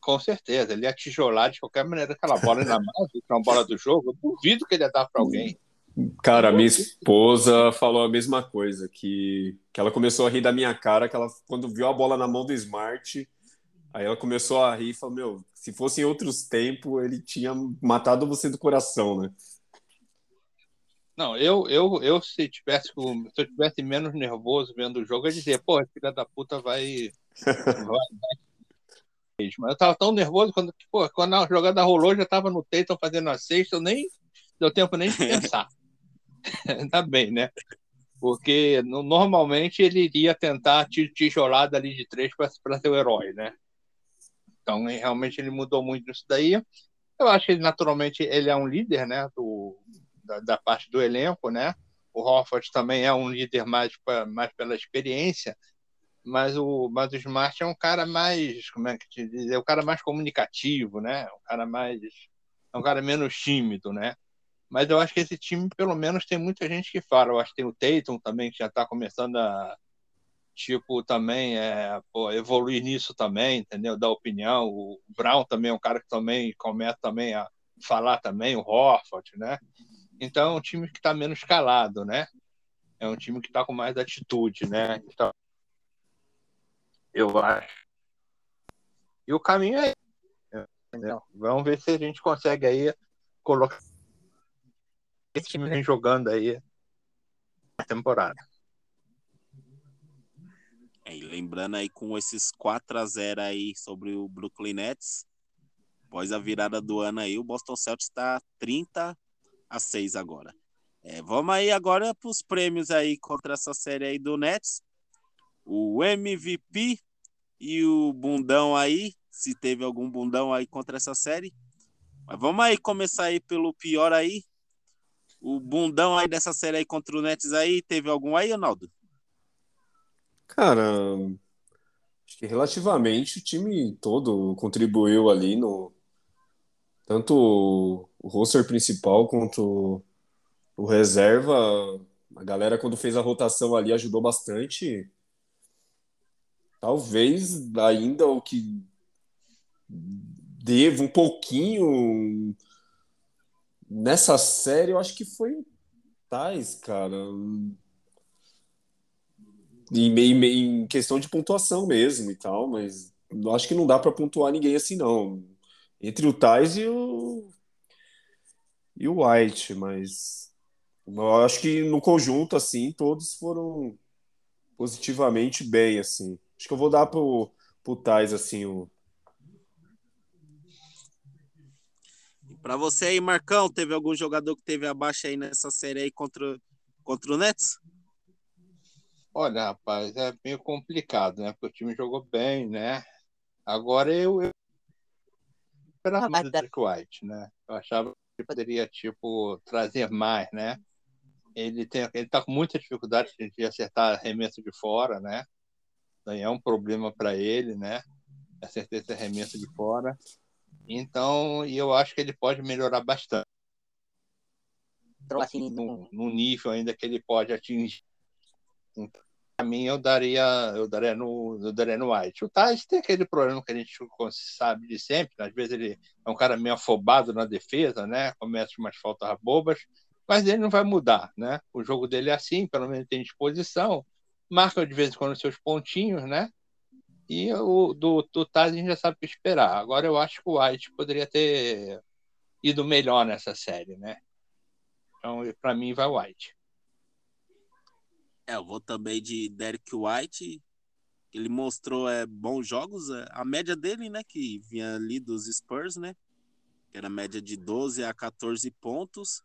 Com certeza, ele ia tijolar de qualquer maneira aquela bola na mão, que [LAUGHS] é uma bola do jogo. Eu duvido que ele ia dar para alguém. Cara, minha esposa falou a mesma coisa, que, que ela começou a rir da minha cara, que ela, quando viu a bola na mão do Smart, aí ela começou a rir e falou, meu, se fosse em outros tempos, ele tinha matado você do coração, né? Não, eu, eu, eu se tivesse se eu tivesse menos nervoso vendo o jogo, eu dizia, pô, filha da puta [LAUGHS] vai, vai, mas eu tava tão nervoso quando, pô, quando a jogada rolou, já tava no Tatum fazendo a sexta, eu nem deu tempo nem de pensar. [LAUGHS] Ainda bem, né? Porque normalmente ele iria tentar tijolada ali de três para ser o herói, né? Então, realmente ele mudou muito isso daí. Eu acho que naturalmente ele é um líder, né, do, da, da parte do elenco, né? O Hofford também é um líder mais, mais pela experiência, mas o, mas o Smart é um cara mais, como é que te diz, é um cara mais comunicativo, né? Um cara mais, é um cara menos tímido, né? Mas eu acho que esse time, pelo menos, tem muita gente que fala. Eu acho que tem o Tatum também, que já está começando a, tipo, também é, pô, evoluir nisso também, entendeu? Dar opinião. O Brown também é um cara que também começa também a falar também, o Horford, né? Então é um time que está menos calado, né? É um time que está com mais atitude, né? Então, eu acho. E o caminho é. Entendeu? Vamos ver se a gente consegue aí colocar esse time vem jogando aí na temporada. É, e lembrando aí com esses 4 a 0 aí sobre o Brooklyn Nets, após a virada do ano aí, o Boston Celtics está 30 a 6 agora. É, vamos aí agora para os prêmios aí contra essa série aí do Nets. O MVP e o bundão aí, se teve algum bundão aí contra essa série. Mas vamos aí começar aí pelo pior aí. O bundão aí dessa série aí contra o Nets aí, teve algum aí, Ronaldo? Cara, acho que relativamente o time todo contribuiu ali no tanto o roster principal quanto o reserva. A galera quando fez a rotação ali ajudou bastante talvez ainda o que devo um pouquinho nessa série, eu acho que foi Tais, cara. Em, em, em, questão de pontuação mesmo e tal, mas acho que não dá para pontuar ninguém assim, não. Entre o Tais e o. e o White, mas Eu acho que no conjunto, assim, todos foram positivamente bem, assim. Acho que eu vou dar pro, pro Tais, assim, o... Para você aí, Marcão, teve algum jogador que teve abaixo aí nessa série aí contra, contra o Nets? Olha, rapaz, é meio complicado, né? Porque o time jogou bem, né? Agora eu, eu esperava mais do Derek White, né? Eu achava que ele poderia, tipo, trazer mais, né? Ele, tem, ele tá com muita dificuldade de acertar arremesso de fora, né? É um problema para ele, né? Acertar esse arremesso de fora. Então, eu acho que ele pode melhorar bastante. Assim, no, no nível ainda que ele pode atingir. Então, para mim eu daria eu daria no eu daria no White. O Tais tem aquele problema que a gente sabe de sempre, às vezes ele é um cara meio afobado na defesa, né? Comete umas faltas bobas, mas ele não vai mudar, né? O jogo dele é assim, pelo menos tem disposição, marca de vez em quando seus pontinhos, né? E o do, do Taz a gente já sabe o que esperar. Agora eu acho que o White poderia ter ido melhor nessa série, né? Então, para mim vai White. É, eu vou também de Derek White. Ele mostrou é, bons jogos. É, a média dele, né, que vinha ali dos Spurs, né? Que era média de 12 a 14 pontos.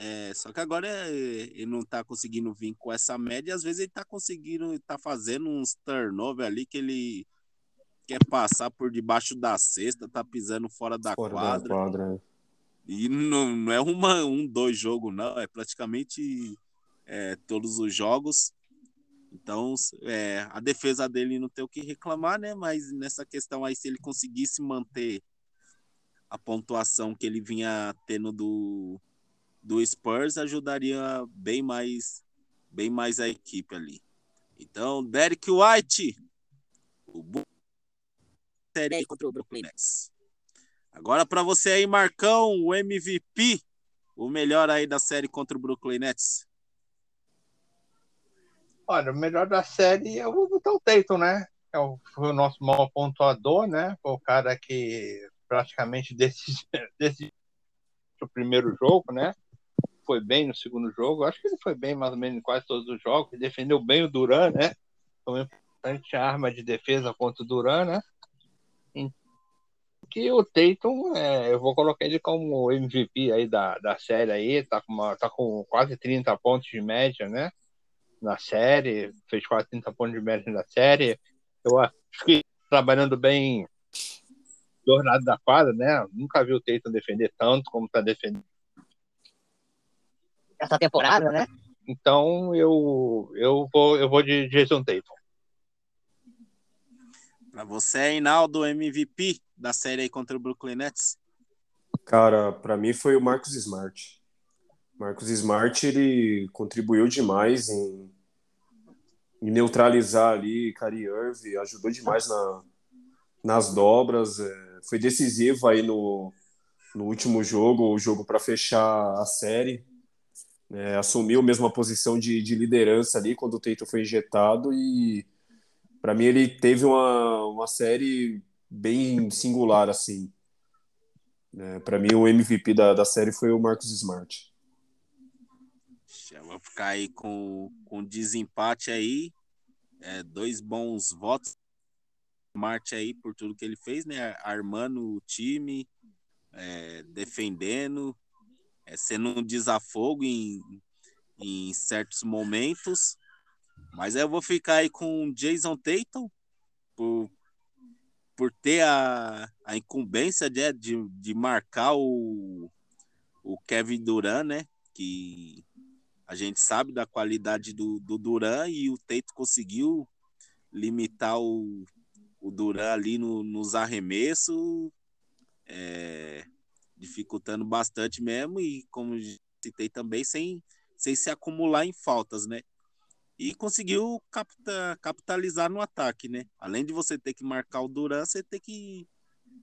É, só que agora é, ele não tá conseguindo vir com essa média. Às vezes ele tá conseguindo, tá fazendo uns turnover ali que ele quer passar por debaixo da cesta, tá pisando fora da fora quadra. Da quadra. É. E não, não é uma, um, dois jogos, não. É praticamente é, todos os jogos. Então, é, a defesa dele não tem o que reclamar, né? Mas nessa questão aí, se ele conseguisse manter a pontuação que ele vinha tendo do, do Spurs, ajudaria bem mais, bem mais a equipe ali. Então, Derek White, o série contra o Brooklyn Nets. Agora para você aí, Marcão, o MVP, o melhor aí da série contra o Brooklyn Nets. Olha, o melhor da série eu vou botar o Tatum, né? É o, foi o nosso maior pontuador, né? Foi o cara que praticamente [LAUGHS] decidiu, decidiu o primeiro jogo, né? Foi bem no segundo jogo. Acho que ele foi bem mais ou menos em quase todos os jogos. Defendeu bem o Duran, né? Uma importante arma de defesa contra o Duran, né? Que o Tatum, é, eu vou colocar ele como MVP aí da, da série aí, tá com, uma, tá com quase 30 pontos de média, né? na série, fez quase 30 pontos de média na série. Eu acho que trabalhando bem do lado da quadra, né? Nunca vi o Tatum defender tanto como está defendendo essa temporada, né? Então eu eu vou eu vou de Jason Tatum. Para você, Reinaldo, MVP da série aí contra o Brooklyn Nets? Cara, para mim foi o Marcos Smart. Marcos Smart ele contribuiu demais em, em neutralizar ali Cari Irving, ajudou demais na, nas dobras, é, foi decisivo aí no, no último jogo, o jogo para fechar a série. É, assumiu mesmo a posição de, de liderança ali quando o Teito foi injetado e para mim ele teve uma, uma série bem singular assim. É, para mim o MVP da, da série foi o Marcos Smart. Vou ficar aí com, com desempate aí. É, dois bons votos. Marte aí por tudo que ele fez, né? Armando o time, é, defendendo, é, sendo um desafogo em, em certos momentos. Mas eu vou ficar aí com Jason Tatum por, por ter a, a incumbência de, de, de marcar o, o Kevin Durant, né? Que a gente sabe da qualidade do, do Duran e o Teito conseguiu limitar o, o Duran ali no, nos arremessos, é, dificultando bastante mesmo e como citei também, sem, sem se acumular em faltas, né? E conseguiu capta, capitalizar no ataque, né? Além de você ter que marcar o Duran, você tem que,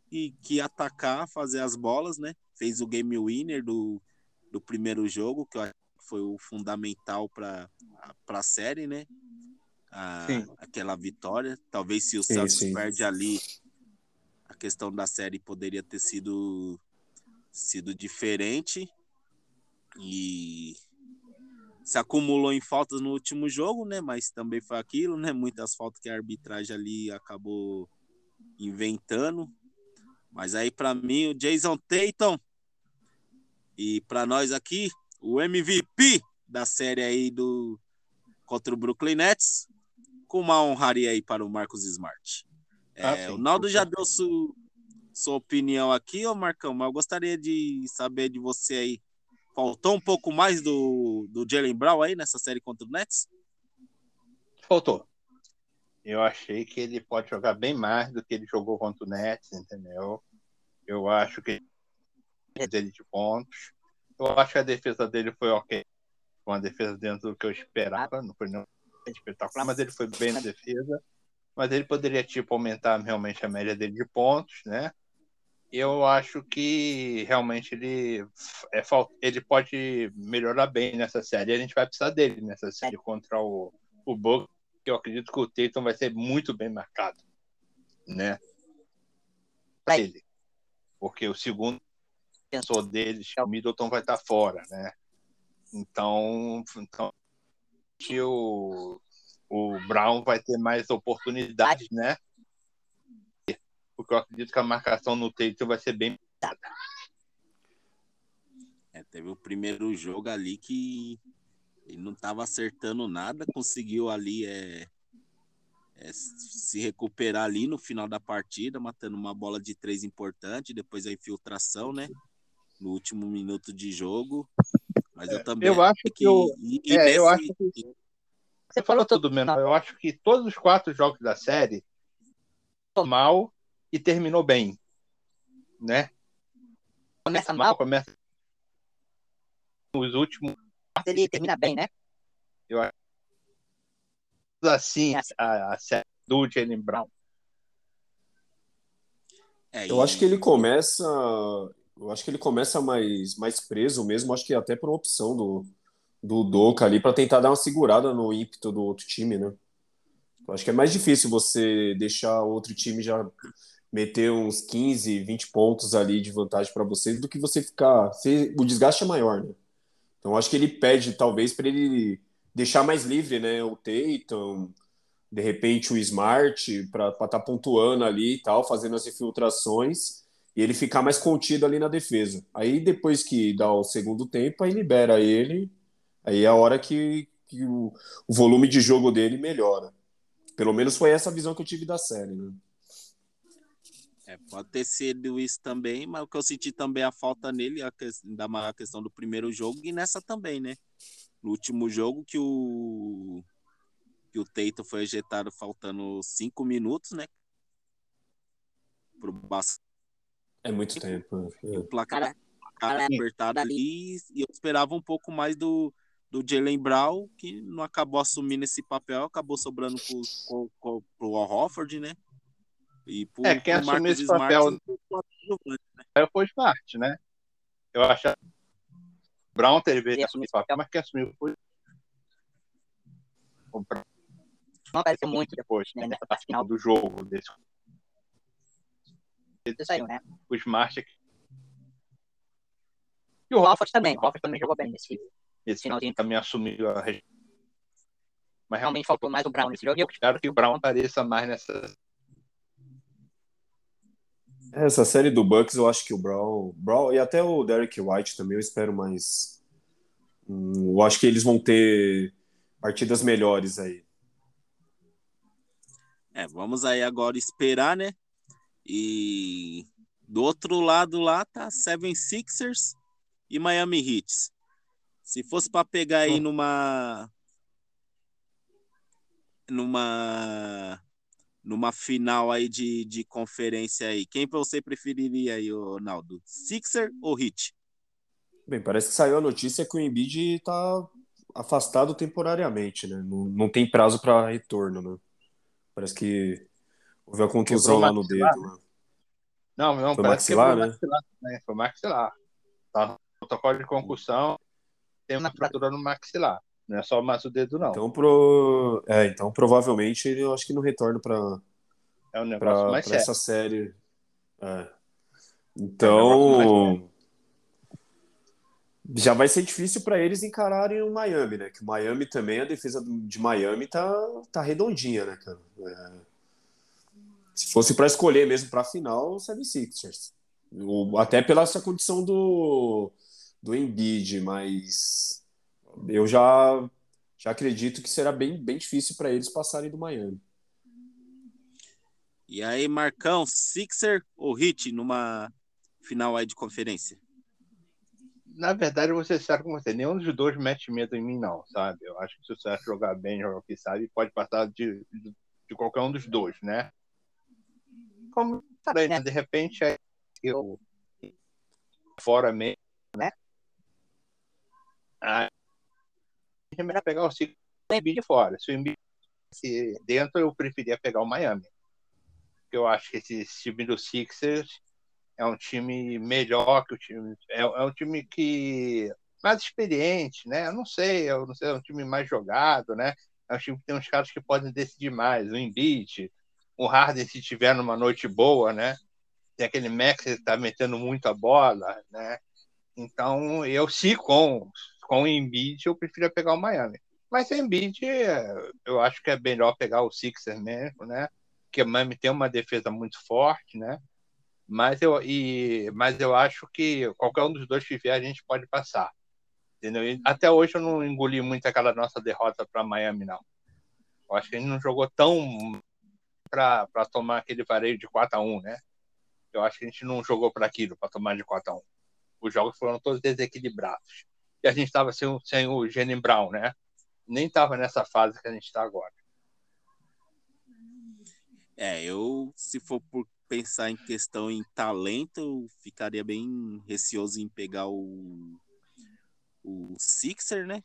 que, que atacar, fazer as bolas, né? Fez o game winner do, do primeiro jogo, que eu foi o fundamental para a série, né? A, aquela vitória. Talvez se o sim, Santos sim. perde ali, a questão da série poderia ter sido, sido diferente. E se acumulou em faltas no último jogo, né? Mas também foi aquilo, né? Muitas faltas que a arbitragem ali acabou inventando. Mas aí para mim o Jason Tatum e para nós aqui o MVP da série aí do contra o Brooklyn Nets, com uma honraria aí para o Marcos Smart. É, ah, o Naldo já deu su, sua opinião aqui, ô Marcão, mas eu gostaria de saber de você aí Faltou um pouco mais do, do Jalen Brown aí nessa série contra o Nets? Faltou. Eu achei que ele pode jogar bem mais do que ele jogou contra o Nets, entendeu? Eu acho que ele dele de pontos. Eu acho que a defesa dele foi ok. Uma defesa dentro do que eu esperava. Não foi não espetacular, mas ele foi bem na defesa. Mas ele poderia, tipo, aumentar realmente a média dele de pontos, né? Eu acho que realmente ele, é, ele pode melhorar bem nessa série. A gente vai precisar dele nessa série contra o, o Bucks, que eu acredito que o Tatum vai ser muito bem marcado, né? Pra ele. Porque o segundo defensor deles, o Middleton, vai estar fora, né? Então, então o, o Brown vai ter mais oportunidades, né? Porque eu acredito que a marcação no Tatum vai ser bem pesada. É, teve o primeiro jogo ali que ele não estava acertando nada, conseguiu ali é, é, se recuperar ali no final da partida, matando uma bola de três importante, depois a infiltração, né? No último minuto de jogo. Mas eu também. Eu acho que, eu, e, e é, nesse... eu acho que você falou tudo, mesmo. Eu acho que todos os quatro jogos da série mal e terminou bem, né? Começa mal, começa os últimos ele termina bem, né? Eu acho assim a, a série do Jalen Brown. É, eu acho que ele começa, eu acho que ele começa mais mais preso mesmo, acho que até por opção do do Doca ali para tentar dar uma segurada no ímpeto do outro time, né? Eu acho que é mais difícil você deixar outro time já meter uns 15, 20 pontos ali de vantagem para vocês do que você ficar. Você, o desgaste é maior, né? Então acho que ele pede, talvez, para ele deixar mais livre, né? O Tatum, de repente o Smart, para estar tá pontuando ali e tal, fazendo as infiltrações, e ele ficar mais contido ali na defesa. Aí depois que dá o segundo tempo, aí libera ele, aí é a hora que, que o, o volume de jogo dele melhora. Pelo menos foi essa visão que eu tive da série, né? É, pode ter sido isso também, mas o que eu senti também a falta nele, a que, da maior questão do primeiro jogo, e nessa também, né? No último jogo que o que o Teito foi ejetado faltando cinco minutos, né? Pro. É muito tempo. É. O placar, placar apertado ali e eu esperava um pouco mais do, do Jalen Brown, que não acabou assumindo esse papel, acabou sobrando pro, pro, pro, pro Hofford, né? E por, é, quem assumiu esse Smart, papel né? foi o Smart, né? Eu acho que Brown teve que assumir esse papel, mas quem assumiu foi o Brown. Não apareceu muito depois, né, nessa parte final do jogo. Desse... Saiu, né? O Smart aqui. E o Hofford também. O Hofford também jogou bem nesse, esse finalzinho. Também assumiu a Mas realmente faltou mais o Brown nesse jogo. E eu espero que o Brown apareça mais nessa essa série do Bucks, eu acho que o Brown, Brown e até o Derek White também, eu espero mais. Hum, eu acho que eles vão ter partidas melhores aí. É, vamos aí agora esperar, né? E do outro lado lá tá Seven Sixers e Miami Heat. Se fosse para pegar aí numa numa numa final aí de, de conferência aí, quem você preferiria aí, Ronaldo? Sixer ou Heat? Bem, parece que saiu a notícia que o Embiid está afastado temporariamente, né? Não, não tem prazo para retorno, né? Parece que houve a contusão lá no dedo. Né? Não, não, foi maxilar, né? Maxilar, né? Foi maxilar. Tá no protocolo de concussão, tem uma fratura no maxilar. Não é só mais o dedo, não. Então, pro... é, então provavelmente eu acho que não retorna para é um pra, mais pra essa série. É. Então. É um já vai ser difícil para eles encararem o Miami, né? Que o Miami também, a defesa de Miami tá, tá redondinha, né, cara? É... Se fosse para escolher mesmo para a final, o 76ers. Até pela essa condição do, do Embiid, mas eu já, já acredito que será bem, bem difícil para eles passarem do Miami. E aí, Marcão, Sixer ou Hit numa final aí de conferência? Na verdade, eu vou ser sério com você. Nenhum dos dois mete medo em mim, não, sabe? Eu acho que se você jogar bem, jogar o que sabe, pode passar de, de, de qualquer um dos dois, né? Como né? De repente, eu fora mesmo, né? Aí, é melhor pegar o Sixer de fora. Se o Embiid dentro, eu preferia pegar o Miami eu acho que esse time do Sixers é um time melhor que o time. É, é um time que. mais experiente, né? Eu não sei, eu não sei, é um time mais jogado, né? É um time que tem uns caras que podem decidir mais. O Embiid, o Harden, se tiver numa noite boa, né? Tem aquele Max que está metendo muita bola, né? Então, eu sim, com, com o Embiid, eu prefiro pegar o Miami. Mas o Embiid, eu acho que é melhor pegar o Sixers mesmo, né? porque o Miami tem uma defesa muito forte, né? Mas eu, e, mas eu acho que qualquer um dos dois que vier a gente pode passar. Entendeu? Até hoje eu não engoli muito aquela nossa derrota para Miami, não. Eu acho que a gente não jogou tão para tomar aquele vareio de 4 a 1 né? Eu acho que a gente não jogou para aquilo, para tomar de 4 a 1 Os jogos foram todos desequilibrados. E a gente estava sem, sem o Jalen Brown, né? Nem estava nessa fase que a gente está agora. É, eu, se for por pensar em questão em talento, eu ficaria bem receoso em pegar o, o Sixer, né?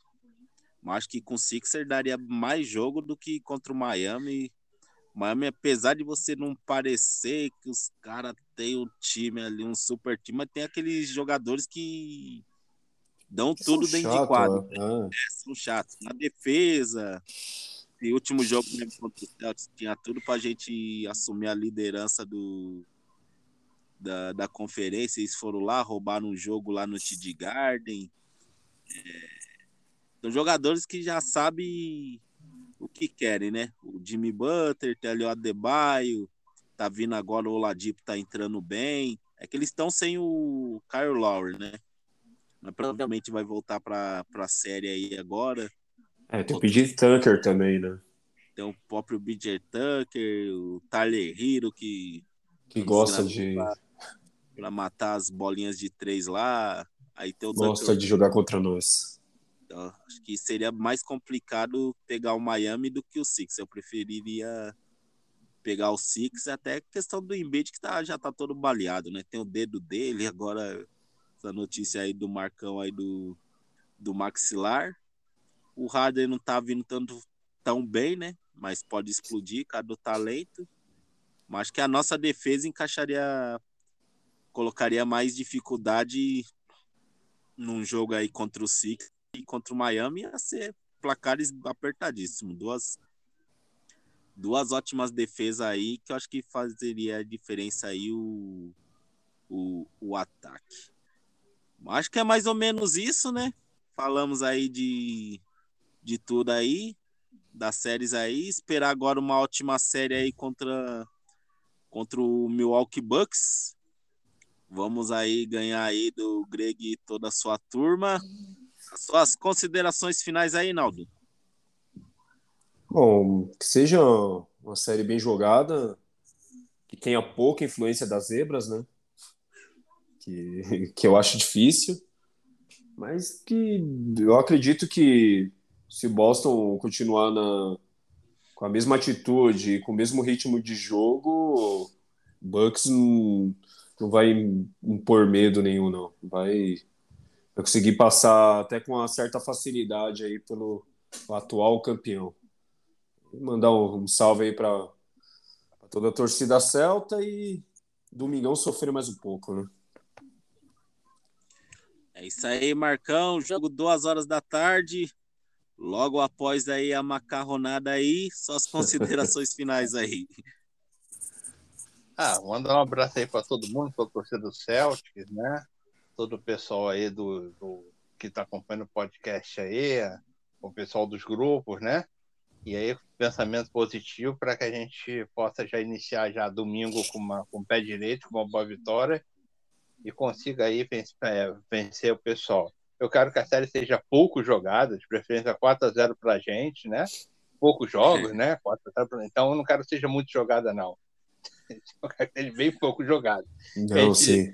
Mas acho que com o Sixer daria mais jogo do que contra o Miami. Miami, apesar de você não parecer que os caras têm um time ali, um super time, mas tem aqueles jogadores que dão tudo dentro chato, de quadro. Né? É, são chatos. Na defesa, esse último jogo mesmo contra o Celtics tinha tudo para a gente assumir a liderança do, da, da conferência. Eles foram lá, roubaram um jogo lá no TD Garden. É, são jogadores que já sabem o que querem, né? O Jimmy Butler, tem ali o Adebayo, tá vindo agora o Oladipo, tá entrando bem. É que eles estão sem o Kyle Lowry, né? Mas provavelmente vai voltar para a série aí agora. É, tem o BJ Tucker também, né? Tem o próprio BJ Tucker, o Tyler Hero, que. Que gosta de. Pra, matar as bolinhas de três lá. Aí tem o Gosta Tucker. de jogar contra nós. Então, acho que seria mais complicado pegar o Miami do que o Six. Eu preferiria pegar o Six, até questão do Embiid que tá, já tá todo baleado, né? Tem o dedo dele, agora essa notícia aí do Marcão aí do, do maxilar. O Harden não tá vindo tanto tão bem, né? Mas pode explodir, cada talento. Mas acho que a nossa defesa encaixaria, colocaria mais dificuldade num jogo aí contra o Six e contra o Miami ia ser placares apertadíssimos. Duas, duas ótimas defesas aí que eu acho que fazeria a diferença aí o, o, o ataque. Acho que é mais ou menos isso, né? Falamos aí de de tudo aí, das séries aí. Esperar agora uma ótima série aí contra, contra o Milwaukee Bucks. Vamos aí ganhar aí do Greg e toda a sua turma. As suas considerações finais aí, Naldo. Bom, que seja uma série bem jogada, que tenha pouca influência das zebras, né? Que, [LAUGHS] que eu acho difícil, mas que eu acredito que se Boston continuar na, com a mesma atitude, com o mesmo ritmo de jogo, Bucks não, não vai impor medo nenhum, não. Vai, vai conseguir passar até com uma certa facilidade aí pelo atual campeão. Mandar um, um salve aí para toda a torcida celta e domingão sofrer mais um pouco, né? É isso aí, Marcão. Jogo duas horas da tarde. Logo após aí a macarronada aí, só as considerações [LAUGHS] finais aí. Ah, mandar um abraço aí para todo mundo, para a torcida do Celtics, né? Todo o pessoal aí do, do que está acompanhando o podcast aí, o pessoal dos grupos, né? E aí, pensamento positivo para que a gente possa já iniciar já domingo com, uma, com o pé direito, com uma boa vitória e consiga aí vencer, é, vencer o pessoal. Eu quero que a série seja pouco jogada, de preferência 4 a 0 para a gente, né? Poucos jogos, né? 4 a 0 pra... Então, eu não quero que seja muito jogada, não. [LAUGHS] Eu quero que seja bem pouco jogado. Não, sim.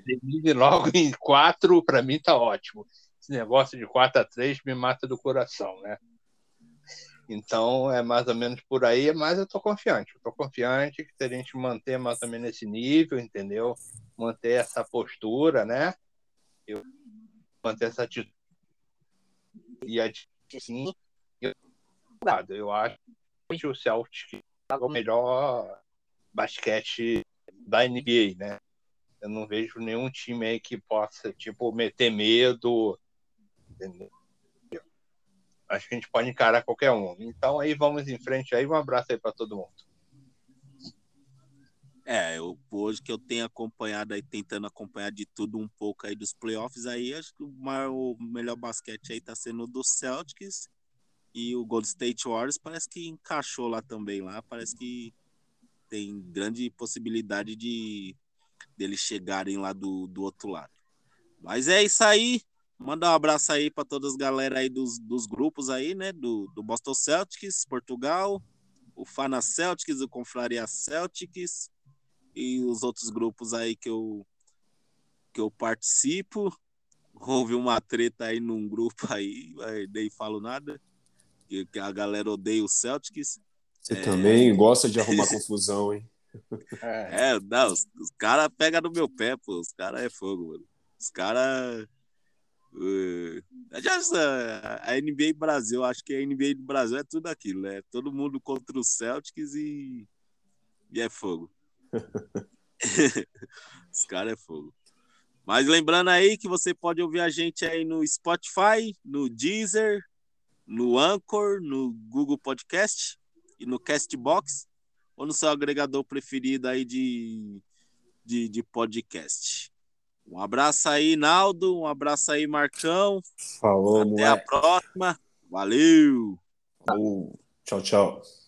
Logo em 4, para mim tá ótimo. Esse negócio de 4 a 3 me mata do coração, né? Então é mais ou menos por aí, mas eu tô confiante. Eu tô confiante que se a gente manter mais ou menos esse nível, entendeu? Manter essa postura, né? Eu manter essa atitude. E a sim, eu, eu acho que o Celtic é o melhor basquete da NBA, né? Eu não vejo nenhum time aí que possa, tipo, meter medo, entendeu? Acho que a gente pode encarar qualquer um. Então aí vamos em frente aí, um abraço aí para todo mundo. É, eu, hoje que eu tenho acompanhado aí, tentando acompanhar de tudo um pouco aí dos playoffs, aí acho que o, maior, o melhor basquete aí tá sendo o do Celtics e o Gold State Warriors parece que encaixou lá também, lá parece que tem grande possibilidade de deles chegarem lá do, do outro lado. Mas é isso aí, Mandar um abraço aí para todas as galera aí dos, dos grupos aí, né? Do, do Boston Celtics, Portugal, o Fana Celtics, o Confraria Celtics e os outros grupos aí que eu, que eu participo. [LAUGHS] Houve uma treta aí num grupo aí, nem falo nada, que, que a galera odeia o Celtics. Você é... também gosta de arrumar confusão, hein? É, não, os, os caras pegam no meu pé, pô. Os caras é fogo, mano. Os caras Uh, a NBA Brasil, acho que a NBA do Brasil é tudo aquilo, né? Todo mundo contra os Celtics e, e é fogo. [LAUGHS] Os caras é fogo. Mas lembrando aí que você pode ouvir a gente aí no Spotify, no Deezer, no Anchor, no Google Podcast e no Castbox ou no seu agregador preferido aí de, de, de podcast. Um abraço aí, Naldo. Um abraço aí, Marcão. Falou, Até moleque. a próxima. Valeu. Falou. Tchau, tchau.